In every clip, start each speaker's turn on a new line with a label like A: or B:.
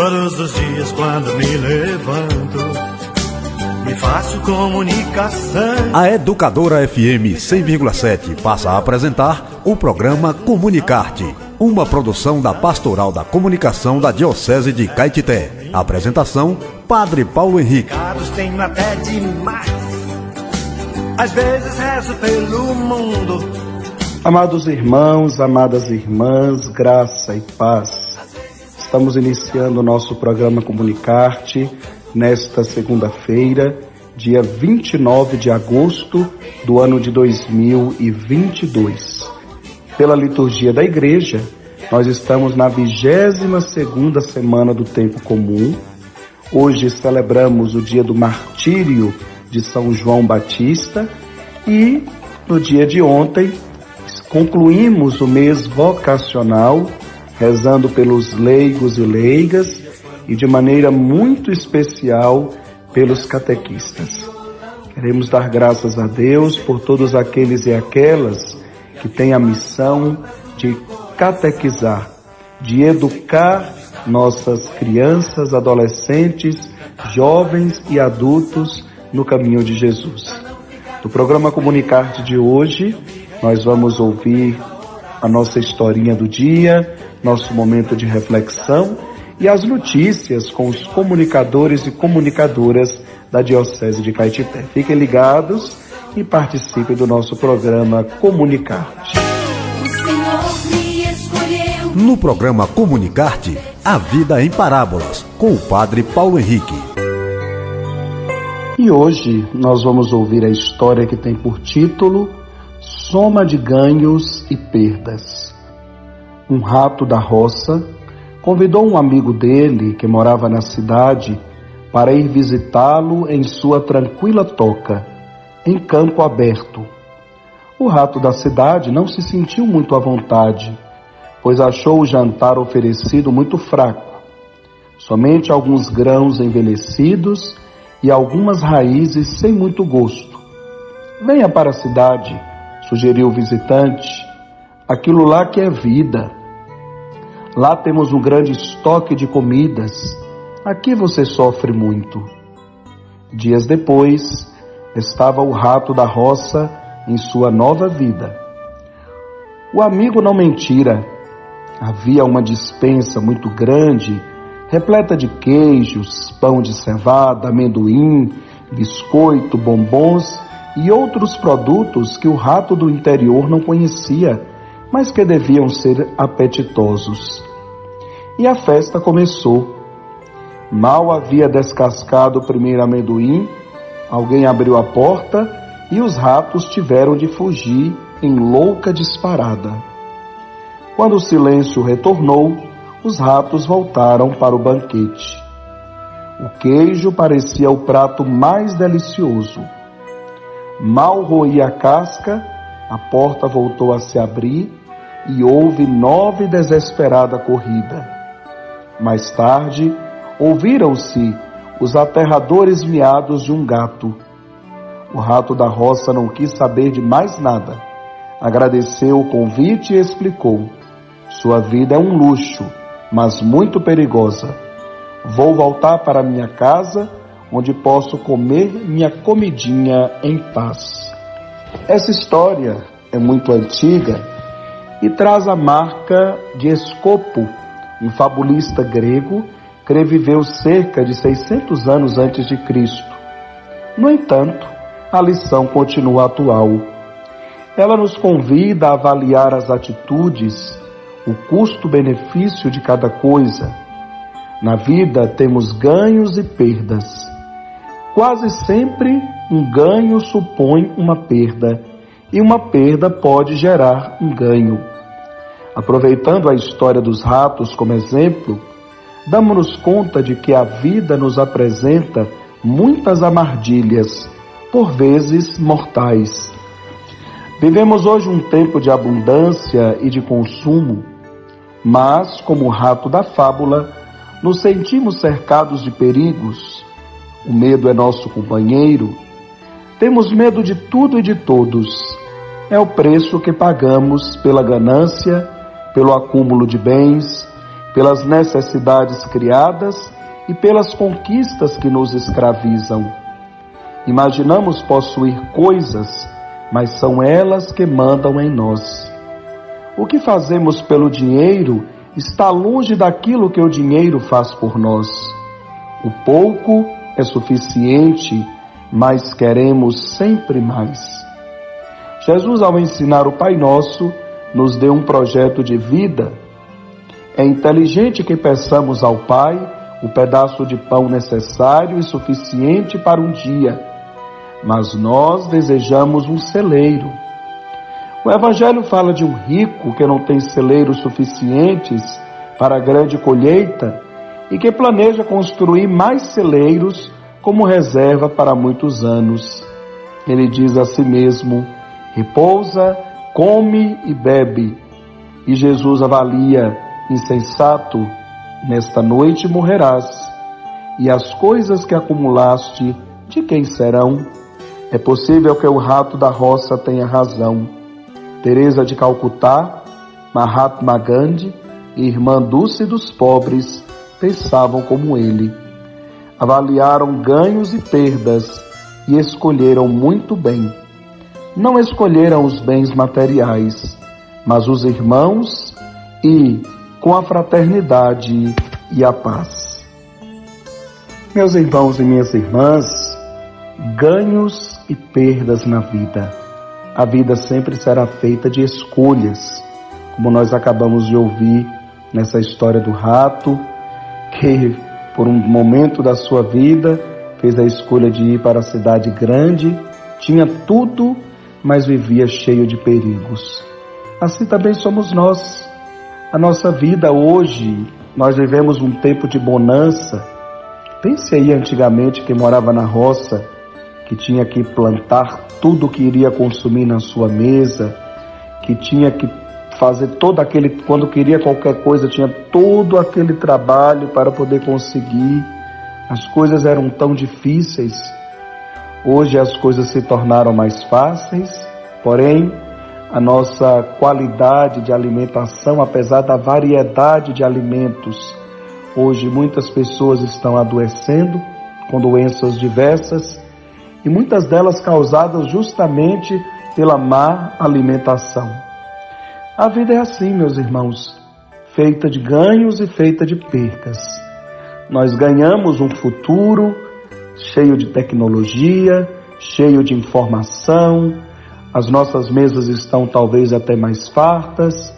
A: Todos os dias quando me levanto, me faço comunicação.
B: A Educadora FM 100,7 passa a apresentar o programa Comunicarte, uma produção da Pastoral da Comunicação da Diocese de Caetité. Apresentação: Padre Paulo Henrique.
A: Tenho até demais. Às vezes rezo pelo mundo.
C: Amados irmãos, amadas irmãs, graça e paz. Estamos iniciando o nosso programa Comunicarte nesta segunda-feira, dia 29 de agosto do ano de 2022. Pela liturgia da igreja, nós estamos na 22 segunda semana do tempo comum. Hoje celebramos o dia do martírio de São João Batista e no dia de ontem concluímos o mês vocacional rezando pelos leigos e leigas e de maneira muito especial pelos catequistas. Queremos dar graças a Deus por todos aqueles e aquelas que têm a missão de catequizar, de educar nossas crianças, adolescentes, jovens e adultos no caminho de Jesus. No programa Comunicarte de hoje, nós vamos ouvir a nossa historinha do dia, nosso momento de reflexão e as notícias com os comunicadores e comunicadoras da Diocese de Caetité. Fiquem ligados e participem do nosso programa Comunicarte.
B: No programa Comunicarte, a vida em parábolas, com o Padre Paulo Henrique.
C: E hoje nós vamos ouvir a história que tem por título Soma de Ganhos e Perdas um rato da roça, convidou um amigo dele, que morava na cidade, para ir visitá-lo em sua tranquila toca, em campo aberto. O rato da cidade não se sentiu muito à vontade, pois achou o jantar oferecido muito fraco. Somente alguns grãos envelhecidos e algumas raízes sem muito gosto. Venha para a cidade, sugeriu o visitante. Aquilo lá que é vida. Lá temos um grande estoque de comidas. Aqui você sofre muito. Dias depois, estava o rato da roça em sua nova vida. O amigo não mentira. Havia uma dispensa muito grande, repleta de queijos, pão de cevada, amendoim, biscoito, bombons e outros produtos que o rato do interior não conhecia mas que deviam ser apetitosos. E a festa começou. Mal havia descascado o primeiro amendoim, alguém abriu a porta e os ratos tiveram de fugir em louca disparada. Quando o silêncio retornou, os ratos voltaram para o banquete. O queijo parecia o prato mais delicioso. Mal roía a casca, a porta voltou a se abrir e houve nova e desesperada corrida. Mais tarde, ouviram-se os aterradores miados de um gato. O rato da roça não quis saber de mais nada. Agradeceu o convite e explicou: Sua vida é um luxo, mas muito perigosa. Vou voltar para minha casa, onde posso comer minha comidinha em paz. Essa história é muito antiga e traz a marca de Escopo, um fabulista grego que viveu cerca de 600 anos antes de Cristo. No entanto, a lição continua atual. Ela nos convida a avaliar as atitudes, o custo-benefício de cada coisa. Na vida temos ganhos e perdas. Quase sempre um ganho supõe uma perda e uma perda pode gerar um ganho. Aproveitando a história dos ratos como exemplo, damos-nos conta de que a vida nos apresenta muitas amardilhas, por vezes mortais. Vivemos hoje um tempo de abundância e de consumo, mas, como o rato da fábula, nos sentimos cercados de perigos. O medo é nosso companheiro. Temos medo de tudo e de todos. É o preço que pagamos pela ganância pelo acúmulo de bens, pelas necessidades criadas e pelas conquistas que nos escravizam. Imaginamos possuir coisas, mas são elas que mandam em nós. O que fazemos pelo dinheiro está longe daquilo que o dinheiro faz por nós. O pouco é suficiente, mas queremos sempre mais. Jesus, ao ensinar o Pai Nosso, nos deu um projeto de vida. É inteligente que peçamos ao Pai o pedaço de pão necessário e suficiente para um dia, mas nós desejamos um celeiro. O Evangelho fala de um rico que não tem celeiros suficientes para a grande colheita e que planeja construir mais celeiros como reserva para muitos anos. Ele diz a si mesmo: repousa, come e bebe. E Jesus avalia: insensato, nesta noite morrerás, e as coisas que acumulaste, de quem serão? É possível que o rato da roça tenha razão. Teresa de Calcutá, Mahatma Gandhi irmã Dulce dos pobres pensavam como ele. Avaliaram ganhos e perdas e escolheram muito bem. Não escolheram os bens materiais, mas os irmãos e, com a fraternidade e a paz. Meus irmãos e minhas irmãs, ganhos e perdas na vida. A vida sempre será feita de escolhas, como nós acabamos de ouvir nessa história do rato, que por um momento da sua vida fez a escolha de ir para a cidade grande, tinha tudo, mas vivia cheio de perigos. Assim também somos nós. A nossa vida hoje, nós vivemos um tempo de bonança. Pense aí antigamente quem morava na roça, que tinha que plantar tudo que iria consumir na sua mesa, que tinha que fazer todo aquele, quando queria qualquer coisa, tinha todo aquele trabalho para poder conseguir. As coisas eram tão difíceis. Hoje as coisas se tornaram mais fáceis, porém a nossa qualidade de alimentação, apesar da variedade de alimentos. Hoje muitas pessoas estão adoecendo com doenças diversas e muitas delas causadas justamente pela má alimentação. A vida é assim, meus irmãos, feita de ganhos e feita de percas. Nós ganhamos um futuro cheio de tecnologia, cheio de informação, as nossas mesas estão talvez até mais fartas,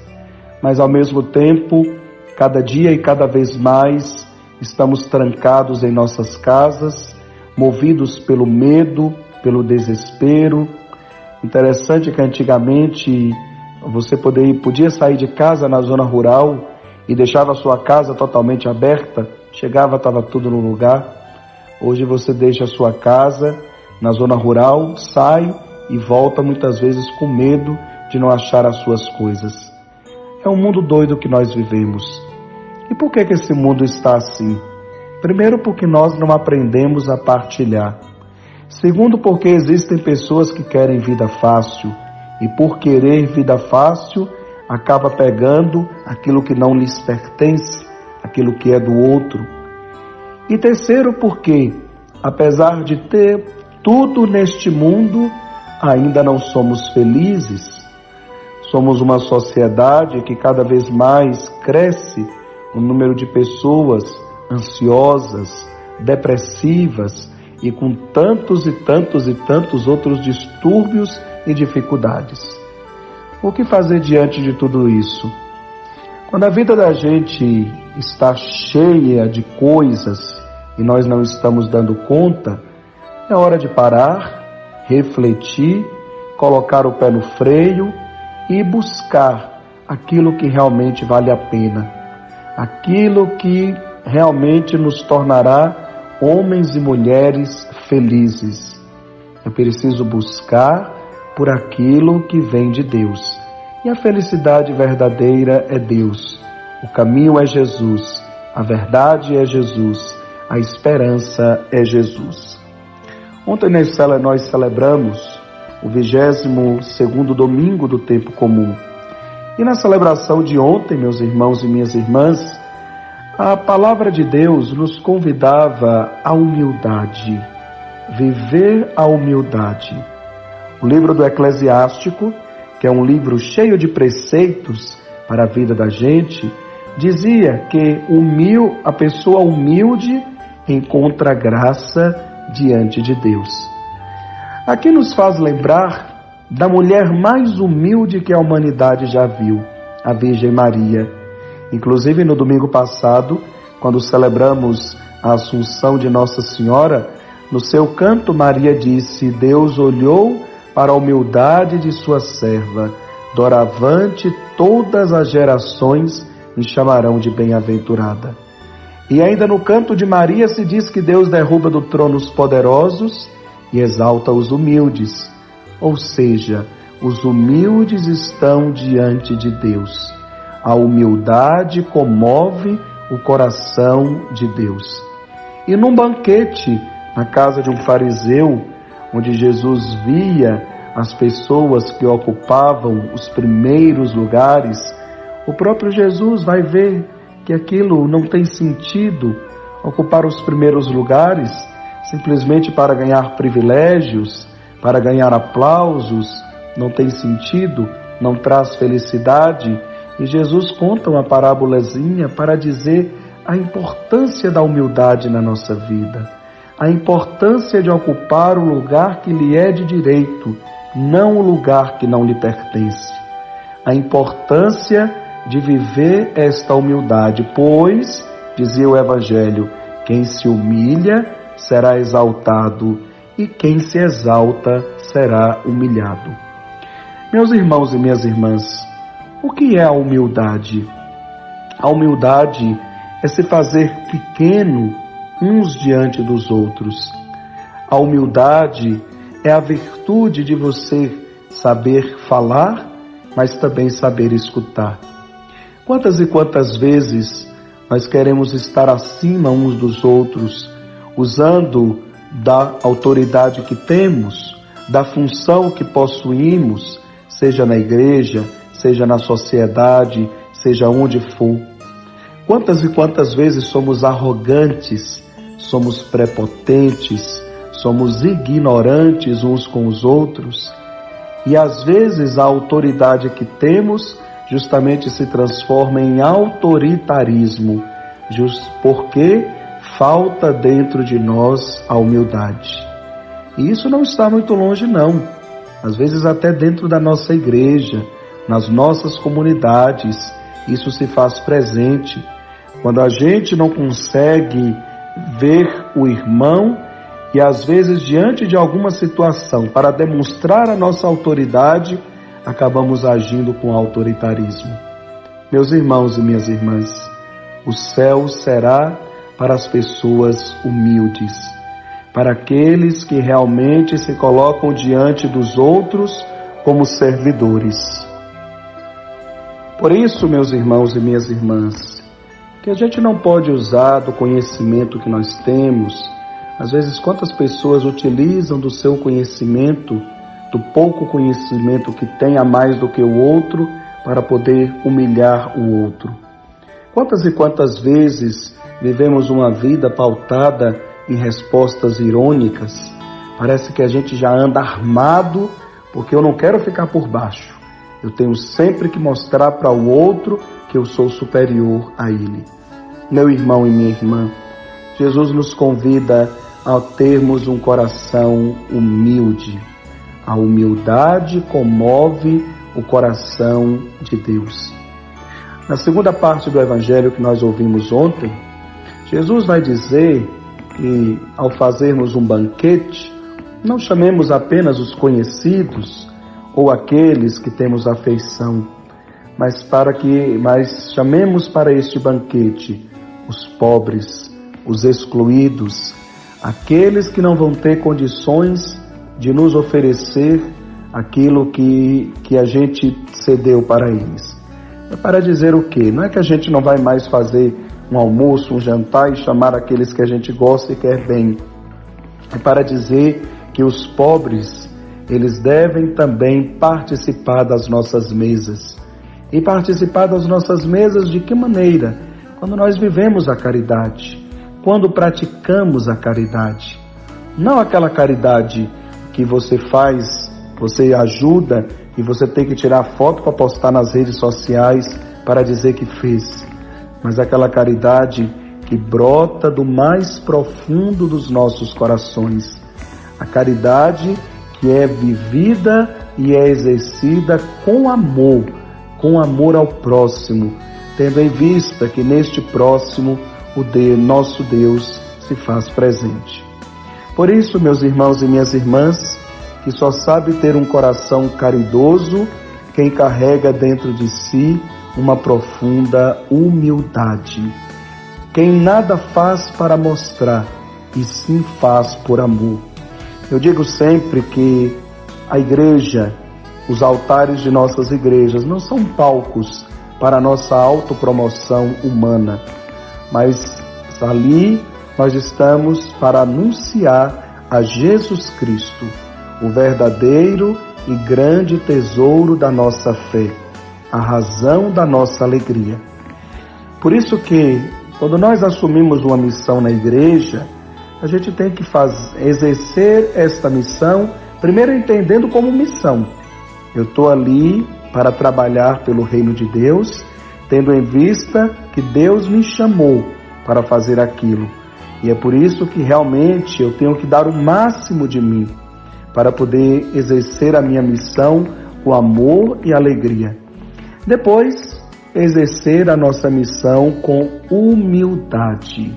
C: mas ao mesmo tempo, cada dia e cada vez mais, estamos trancados em nossas casas, movidos pelo medo, pelo desespero. Interessante que antigamente você poderia, podia sair de casa na zona rural e deixava a sua casa totalmente aberta, chegava, estava tudo no lugar. Hoje você deixa a sua casa na zona rural, sai e volta muitas vezes com medo de não achar as suas coisas. É um mundo doido que nós vivemos. E por que, que esse mundo está assim? Primeiro, porque nós não aprendemos a partilhar. Segundo, porque existem pessoas que querem vida fácil e, por querer vida fácil, acaba pegando aquilo que não lhes pertence, aquilo que é do outro. E terceiro, porque, apesar de ter tudo neste mundo, ainda não somos felizes. Somos uma sociedade que cada vez mais cresce o número de pessoas ansiosas, depressivas e com tantos e tantos e tantos outros distúrbios e dificuldades. O que fazer diante de tudo isso? Quando a vida da gente está cheia de coisas e nós não estamos dando conta, é hora de parar refletir, colocar o pé no freio e buscar aquilo que realmente vale a pena, aquilo que realmente nos tornará homens e mulheres felizes. É preciso buscar por aquilo que vem de Deus. E a felicidade verdadeira é Deus. O caminho é Jesus, a verdade é Jesus, a esperança é Jesus. Ontem nós celebramos o 22 domingo do tempo comum. E na celebração de ontem, meus irmãos e minhas irmãs, A palavra de Deus nos convidava à humildade, viver a humildade. O livro do Eclesiástico, que é um livro cheio de preceitos para a vida da gente, dizia que humil, a pessoa humilde encontra graça diante de Deus. Aqui nos faz lembrar da mulher mais humilde que a humanidade já viu, a Virgem Maria. Inclusive no domingo passado, quando celebramos a Assunção de Nossa Senhora, no seu canto Maria disse: Deus olhou para a humildade de sua serva, doravante todas as gerações me chamarão de bem-aventurada. E ainda no canto de Maria se diz que Deus derruba do trono os poderosos e exalta os humildes. Ou seja, os humildes estão diante de Deus. A humildade comove o coração de Deus. E num banquete na casa de um fariseu, onde Jesus via as pessoas que ocupavam os primeiros lugares, o próprio Jesus vai ver que aquilo não tem sentido ocupar os primeiros lugares simplesmente para ganhar privilégios, para ganhar aplausos, não tem sentido, não traz felicidade. E Jesus conta uma parábolazinha para dizer a importância da humildade na nossa vida, a importância de ocupar o lugar que lhe é de direito, não o lugar que não lhe pertence. A importância de viver esta humildade, pois, dizia o Evangelho, quem se humilha será exaltado e quem se exalta será humilhado. Meus irmãos e minhas irmãs, o que é a humildade? A humildade é se fazer pequeno uns diante dos outros. A humildade é a virtude de você saber falar, mas também saber escutar. Quantas e quantas vezes nós queremos estar acima uns dos outros, usando da autoridade que temos, da função que possuímos, seja na igreja, seja na sociedade, seja onde for. Quantas e quantas vezes somos arrogantes, somos prepotentes, somos ignorantes uns com os outros, e às vezes a autoridade que temos justamente se transforma em autoritarismo, just porque falta dentro de nós a humildade. E isso não está muito longe, não. Às vezes, até dentro da nossa igreja, nas nossas comunidades, isso se faz presente. Quando a gente não consegue ver o irmão e, às vezes, diante de alguma situação, para demonstrar a nossa autoridade, acabamos agindo com autoritarismo. Meus irmãos e minhas irmãs, o céu será para as pessoas humildes, para aqueles que realmente se colocam diante dos outros como servidores. Por isso, meus irmãos e minhas irmãs, que a gente não pode usar do conhecimento que nós temos. Às vezes, quantas pessoas utilizam do seu conhecimento, do pouco conhecimento que tem a mais do que o outro, para poder humilhar o outro. Quantas e quantas vezes vivemos uma vida pautada em respostas irônicas. Parece que a gente já anda armado porque eu não quero ficar por baixo. Eu tenho sempre que mostrar para o outro que eu sou superior a ele. Meu irmão e minha irmã, Jesus nos convida a termos um coração humilde. A humildade comove o coração de Deus. Na segunda parte do evangelho que nós ouvimos ontem, Jesus vai dizer que ao fazermos um banquete, não chamemos apenas os conhecidos ou aqueles que temos afeição, mas para que mas chamemos para este banquete os pobres, os excluídos, aqueles que não vão ter condições de nos oferecer aquilo que, que a gente cedeu para eles. É para dizer o quê? Não é que a gente não vai mais fazer um almoço, um jantar e chamar aqueles que a gente gosta e quer bem. É para dizer que os pobres, eles devem também participar das nossas mesas. E participar das nossas mesas de que maneira? quando nós vivemos a caridade, quando praticamos a caridade. Não aquela caridade que você faz, você ajuda e você tem que tirar foto para postar nas redes sociais para dizer que fez, mas aquela caridade que brota do mais profundo dos nossos corações. A caridade que é vivida e é exercida com amor, com amor ao próximo, tendo em vista que neste próximo o de nosso Deus se faz presente. Por isso, meus irmãos e minhas irmãs, que só sabe ter um coração caridoso quem carrega dentro de si uma profunda humildade. Quem nada faz para mostrar, e sim faz por amor. Eu digo sempre que a igreja, os altares de nossas igrejas não são palcos para nossa autopromoção humana, mas ali nós estamos para anunciar a Jesus Cristo, o verdadeiro e grande tesouro da nossa fé, a razão da nossa alegria. Por isso que quando nós assumimos uma missão na igreja, a gente tem que fazer, exercer esta missão Primeiro, entendendo como missão. Eu estou ali para trabalhar pelo reino de Deus, tendo em vista que Deus me chamou para fazer aquilo. E é por isso que realmente eu tenho que dar o máximo de mim para poder exercer a minha missão com amor e alegria. Depois, exercer a nossa missão com humildade.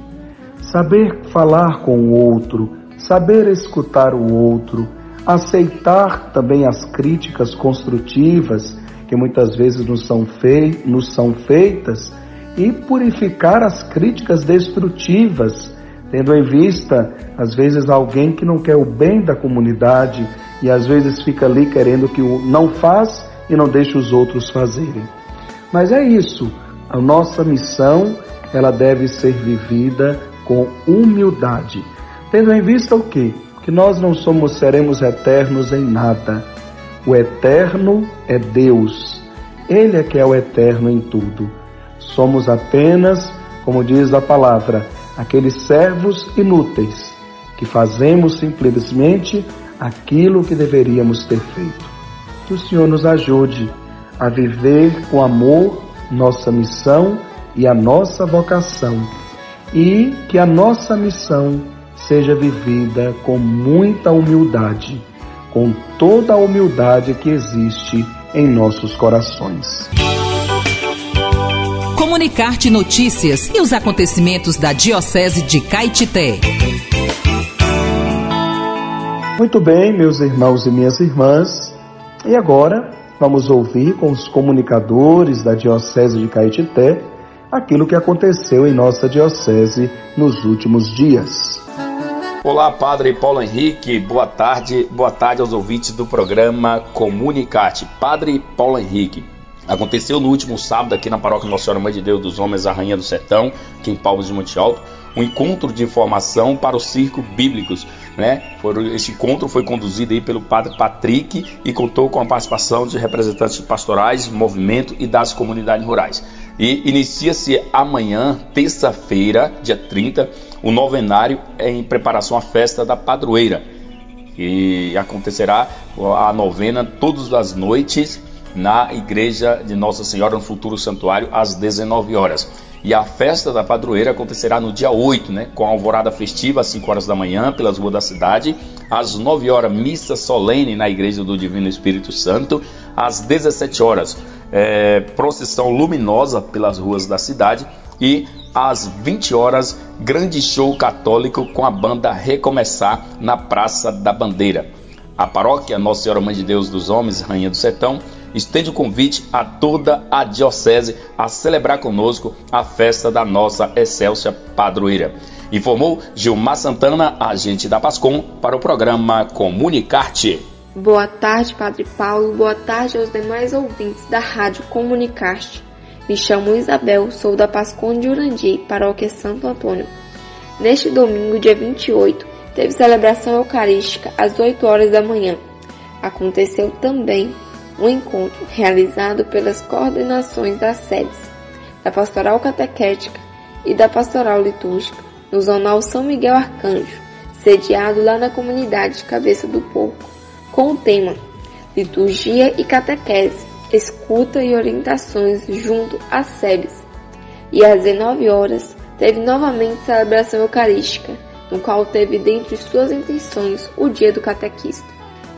C: Saber falar com o outro, saber escutar o outro, aceitar também as críticas construtivas que muitas vezes nos são, fei nos são feitas e purificar as críticas destrutivas, tendo em vista, às vezes, alguém que não quer o bem da comunidade e às vezes fica ali querendo que o não faz e não deixa os outros fazerem. Mas é isso, a nossa missão, ela deve ser vivida com humildade, tendo em vista o quê? que nós não somos seremos eternos em nada. O eterno é Deus. Ele é que é o eterno em tudo. Somos apenas, como diz a palavra, aqueles servos inúteis que fazemos simplesmente aquilo que deveríamos ter feito. Que o Senhor nos ajude a viver com amor nossa missão e a nossa vocação, e que a nossa missão seja vivida com muita humildade, com toda a humildade que existe em nossos corações.
D: Comunicar-te notícias e os acontecimentos da Diocese de Caetité.
C: Muito bem, meus irmãos e minhas irmãs, e agora vamos ouvir com os comunicadores da Diocese de Caetité aquilo que aconteceu em nossa Diocese nos últimos dias.
E: Olá, Padre Paulo Henrique, boa tarde, boa tarde aos ouvintes do programa Comunicate. Padre Paulo Henrique, aconteceu no último sábado aqui na paróquia Nossa Senhora Mãe de Deus dos Homens, a Rainha do Sertão, aqui em Palmas de Monte Alto, um encontro de informação para os circos bíblicos. Né? Esse encontro foi conduzido aí pelo Padre Patrick e contou com a participação de representantes pastorais, movimento e das comunidades rurais. E inicia-se amanhã, terça-feira, dia 30, o novenário em preparação à festa da padroeira, que acontecerá a novena todas as noites na igreja de Nossa Senhora no futuro santuário às 19 horas. E a festa da padroeira acontecerá no dia 8, né, com a alvorada festiva às 5 horas da manhã pelas ruas da cidade, às 9 horas missa solene na igreja do Divino Espírito Santo, às 17 horas é, procissão luminosa pelas ruas da cidade e às 20 horas, grande show católico com a banda Recomeçar na Praça da Bandeira. A paróquia Nossa Senhora Mãe de Deus dos Homens, Rainha do Sertão, estende o convite a toda a diocese a celebrar conosco a festa da nossa excelsa padroeira. Informou Gilmar Santana, agente da Pascom, para o programa Comunicarte.
F: Boa tarde, Padre Paulo. Boa tarde aos demais ouvintes da Rádio Comunicarte. Me chamo Isabel, sou da Pascon de Urandi, paróquia Santo Antônio. Neste domingo, dia 28, teve celebração eucarística às 8 horas da manhã. Aconteceu também um encontro realizado pelas coordenações das sedes da Pastoral Catequética e da Pastoral Litúrgica, no Zonal São Miguel Arcanjo, sediado lá na comunidade Cabeça do Porco, com o tema Liturgia e Catequese, Escuta e Orientações junto às SEBs. E às 19 horas teve novamente celebração eucarística, no qual teve dentre suas intenções o Dia do Catequista.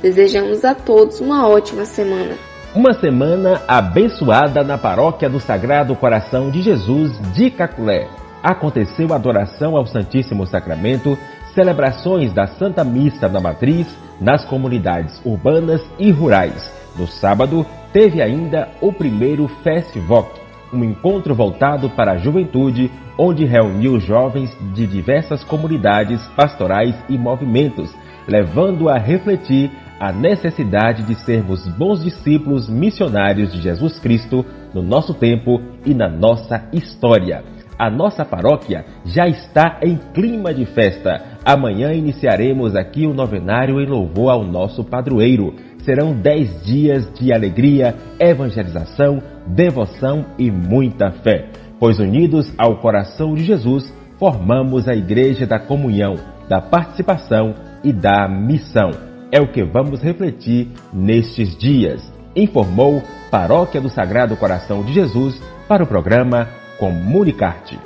F: Desejamos a todos uma ótima semana.
G: Uma semana abençoada na paróquia do Sagrado Coração de Jesus de Caculé. Aconteceu adoração ao Santíssimo Sacramento, celebrações da Santa Missa da Matriz nas comunidades urbanas e rurais. No sábado, teve ainda o primeiro Festivoc, um encontro voltado para a juventude, onde reuniu jovens de diversas comunidades pastorais e movimentos, levando a refletir a necessidade de sermos bons discípulos missionários de Jesus Cristo no nosso tempo e na nossa história. A nossa paróquia já está em clima de festa. Amanhã iniciaremos aqui o novenário em louvor ao nosso padroeiro. Serão dez dias de alegria, evangelização, devoção e muita fé. Pois unidos ao coração de Jesus, formamos a Igreja da Comunhão, da Participação e da Missão. É o que vamos refletir nestes dias, informou Paróquia do Sagrado Coração de Jesus para o programa Comunicarte.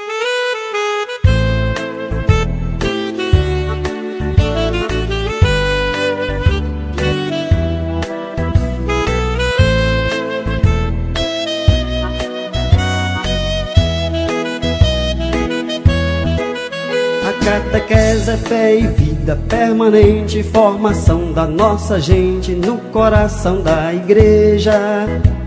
H: Catequese é fé e vida permanente, formação da nossa gente no coração da igreja.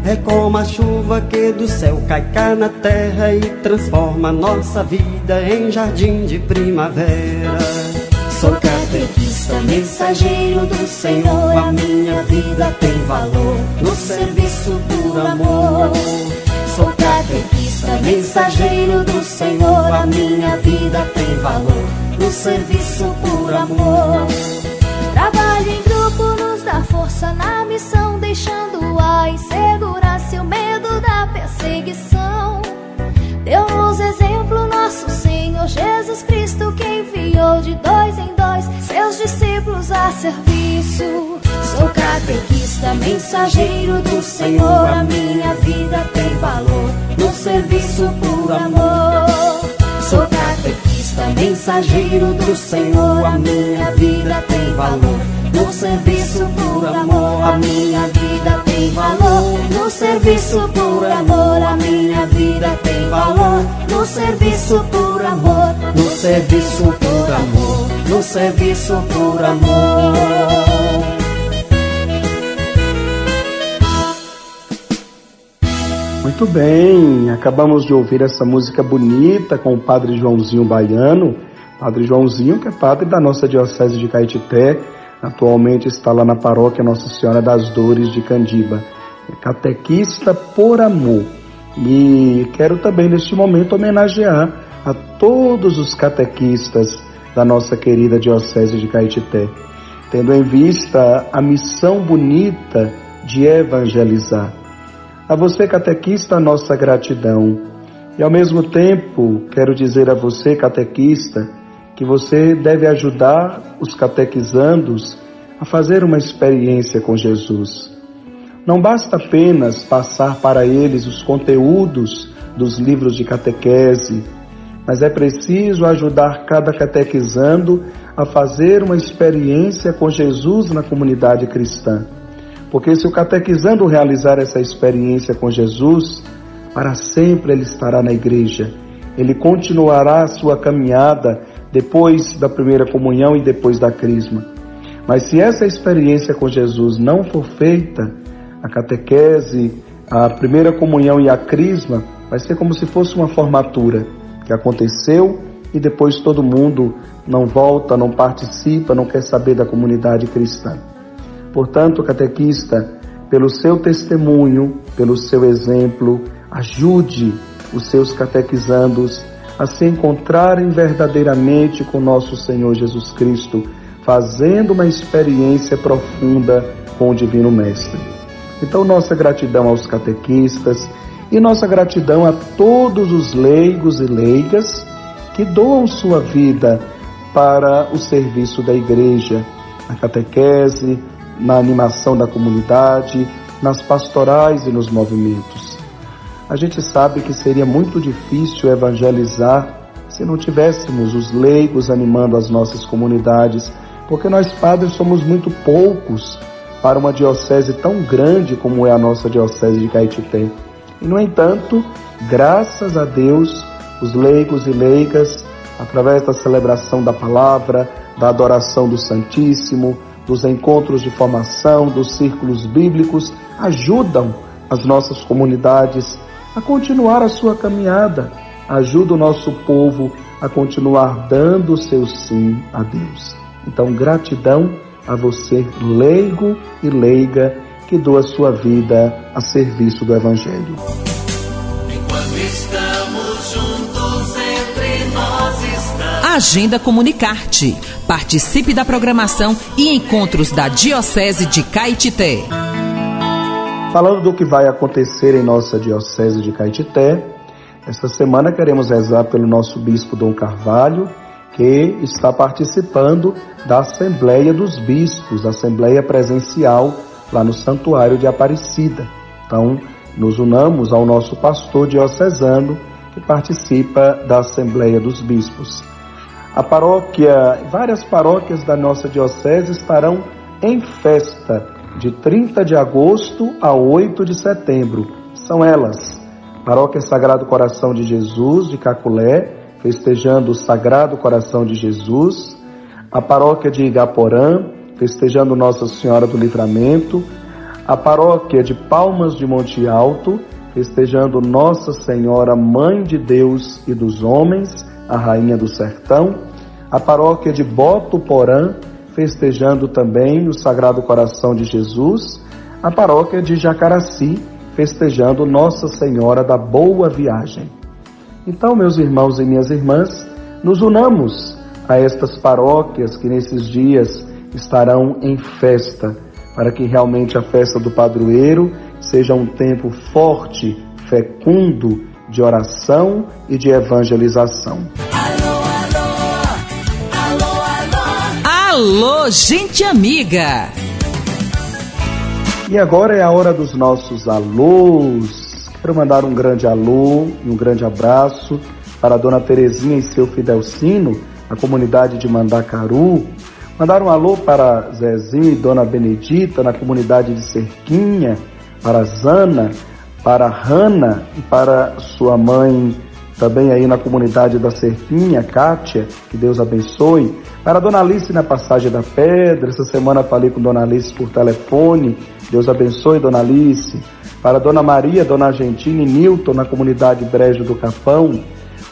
H: É como a chuva que do céu cai cá na terra e transforma nossa vida em jardim de primavera. Sou catequista, mensageiro do Senhor, a minha vida tem valor no serviço por amor. Sou catequista, mensageiro do Senhor, a minha vida tem valor no serviço por amor.
I: Trabalho em grupo nos dá força na missão, deixando a insegurança e o medo da perseguição. Deu-nos exemplo nosso Senhor Jesus Cristo, que enviou de dois em dois seus discípulos a serviço. Sou catequista, mensageiro do Senhor. A minha vida tem valor no serviço por amor.
H: Sou catequista, mensageiro do Senhor. A minha vida tem valor no serviço por amor. A minha vida tem valor no serviço por amor. A minha vida tem valor no serviço por amor. No serviço por amor. No serviço por amor.
C: Muito bem, acabamos de ouvir essa música bonita com o Padre Joãozinho Baiano. Padre Joãozinho, que é padre da nossa Diocese de Caetité, atualmente está lá na paróquia Nossa Senhora das Dores de Candiba. É catequista por amor. E quero também neste momento homenagear a todos os catequistas da nossa querida Diocese de Caetité, tendo em vista a missão bonita de evangelizar. A você, catequista, a nossa gratidão. E ao mesmo tempo, quero dizer a você, catequista, que você deve ajudar os catequizandos a fazer uma experiência com Jesus. Não basta apenas passar para eles os conteúdos dos livros de catequese, mas é preciso ajudar cada catequizando a fazer uma experiência com Jesus na comunidade cristã. Porque se o catequizando realizar essa experiência com Jesus, para sempre ele estará na igreja. Ele continuará a sua caminhada depois da primeira comunhão e depois da crisma. Mas se essa experiência com Jesus não for feita, a catequese, a primeira comunhão e a crisma vai ser como se fosse uma formatura que aconteceu e depois todo mundo não volta, não participa, não quer saber da comunidade cristã. Portanto, catequista, pelo seu testemunho, pelo seu exemplo, ajude os seus catequizandos a se encontrarem verdadeiramente com nosso Senhor Jesus Cristo, fazendo uma experiência profunda com o Divino Mestre. Então, nossa gratidão aos catequistas e nossa gratidão a todos os leigos e leigas que doam sua vida para o serviço da igreja, na catequese, na animação da comunidade, nas pastorais e nos movimentos. A gente sabe que seria muito difícil evangelizar se não tivéssemos os leigos animando as nossas comunidades, porque nós padres somos muito poucos para uma diocese tão grande como é a nossa diocese de Caetité. E, no entanto, graças a Deus, os leigos e leigas, através da celebração da palavra, da adoração do Santíssimo, dos encontros de formação, dos círculos bíblicos, ajudam as nossas comunidades a continuar a sua caminhada, ajuda o nosso povo a continuar dando o seu sim a Deus. Então, gratidão a você, leigo e leiga, que doa sua vida a serviço do Evangelho. Enquanto estamos
D: juntos. Agenda Comunicarte. Participe da programação e encontros da Diocese de Caetité.
C: Falando do que vai acontecer em nossa Diocese de Caetité, esta semana queremos rezar pelo nosso Bispo Dom Carvalho, que está participando da Assembleia dos Bispos, Assembleia Presencial lá no Santuário de Aparecida. Então, nos unamos ao nosso pastor diocesano que participa da Assembleia dos Bispos. A paróquia, várias paróquias da nossa diocese estarão em festa de 30 de agosto a 8 de setembro. São elas: Paróquia Sagrado Coração de Jesus de Caculé, festejando o Sagrado Coração de Jesus, a paróquia de Igaporã, festejando Nossa Senhora do Livramento, a paróquia de Palmas de Monte Alto, festejando Nossa Senhora Mãe de Deus e dos Homens, a Rainha do Sertão, a paróquia de Boto Porã, festejando também o Sagrado Coração de Jesus, a paróquia de Jacaraci, festejando Nossa Senhora da Boa Viagem. Então, meus irmãos e minhas irmãs, nos unamos a estas paróquias que nesses dias estarão em festa, para que realmente a festa do padroeiro seja um tempo forte, fecundo de oração e de evangelização. Alô,
D: alô, alô, alô, alô, gente amiga!
C: E agora é a hora dos nossos alôs. Quero mandar um grande alô e um grande abraço para a dona Terezinha e seu Fidelcino, a comunidade de Mandacaru. Mandar um alô para Zezinho e dona Benedita, na comunidade de Cerquinha, para Zana, para Hanna e para sua mãe também aí na comunidade da Cerquinha, Kátia, que Deus abençoe. Para Dona Alice na Passagem da Pedra, essa semana falei com Dona Alice por telefone, Deus abençoe Dona Alice para Dona Maria, Dona Argentina e Nilton na comunidade Brejo do Capão.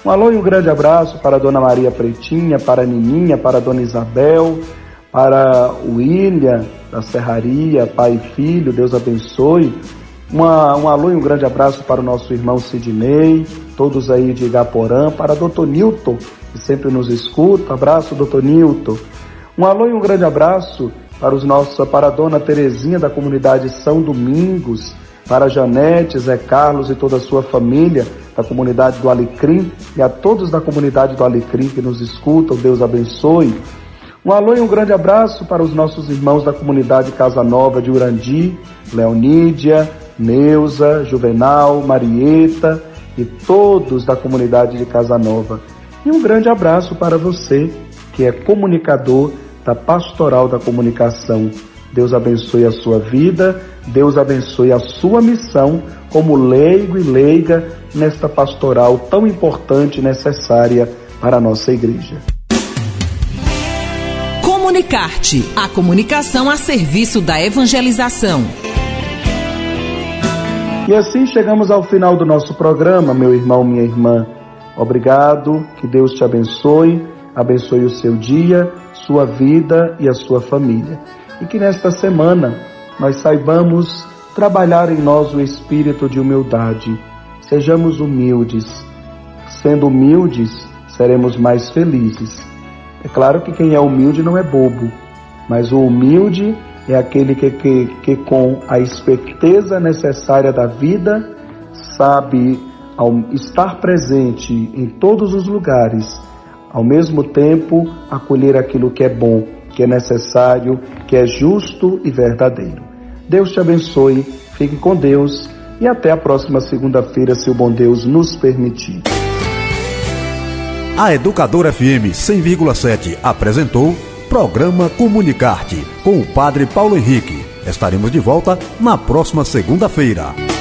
C: Um alô e um grande abraço para Dona Maria Pretinha, para Nininha, para Dona Isabel, para o William da Serraria, pai e filho, Deus abençoe. Uma, um alô e um grande abraço para o nosso irmão Sidney, todos aí de Igaporã, para Dr. Nilton, que sempre nos escuta. Abraço, Dr. Nilton. Um alô e um grande abraço para os nossos, para a Dona Terezinha da comunidade São Domingos, para Janete, Zé Carlos e toda a sua família da comunidade do Alecrim e a todos da comunidade do Alecrim que nos escutam, Deus abençoe. Um alô e um grande abraço para os nossos irmãos da comunidade Casa Nova de Urandi, Leonídia, Neuza, Juvenal, Marieta e todos da comunidade de Casa Nova. E um grande abraço para você, que é comunicador da Pastoral da Comunicação. Deus abençoe a sua vida Deus abençoe a sua missão como leigo e leiga nesta pastoral tão importante e necessária para a nossa igreja.
D: Comunicarte, a comunicação a serviço da evangelização.
C: E assim chegamos ao final do nosso programa, meu irmão, minha irmã. Obrigado, que Deus te abençoe, abençoe o seu dia, sua vida e a sua família. E que nesta semana nós saibamos trabalhar em nós o espírito de humildade. Sejamos humildes. Sendo humildes, seremos mais felizes. É claro que quem é humilde não é bobo, mas o humilde é aquele que, que, que com a esperteza necessária da vida sabe, ao estar presente em todos os lugares, ao mesmo tempo acolher aquilo que é bom, que é necessário, que é justo e verdadeiro. Deus te abençoe, fique com Deus e até a próxima segunda-feira, se o bom Deus nos permitir.
B: A Educadora FM 100,7 apresentou Programa Comunicarte com o Padre Paulo Henrique. Estaremos de volta na próxima segunda-feira.